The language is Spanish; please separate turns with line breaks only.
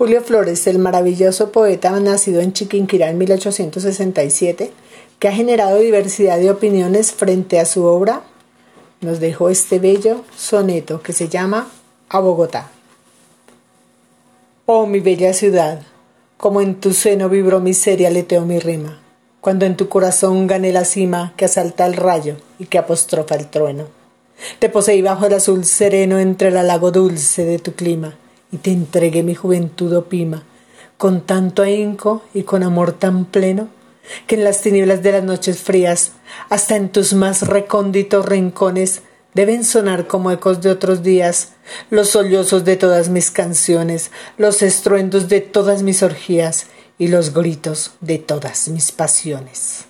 Julio Flores, el maravilloso poeta nacido en Chiquinquirá en 1867, que ha generado diversidad de opiniones frente a su obra, nos dejó este bello soneto que se llama A Bogotá. Oh mi bella ciudad, como en tu seno vibró mi seria aleteo mi rima, cuando en tu corazón gané la cima que asalta el rayo y que apostrofa el trueno. Te poseí bajo el azul sereno entre el lago dulce de tu clima, y te entregué mi juventud opima, con tanto ahínco y con amor tan pleno, que en las tinieblas de las noches frías, hasta en tus más recónditos rincones, deben sonar como ecos de otros días, los sollozos de todas mis canciones, los estruendos de todas mis orgías y los gritos de todas mis pasiones.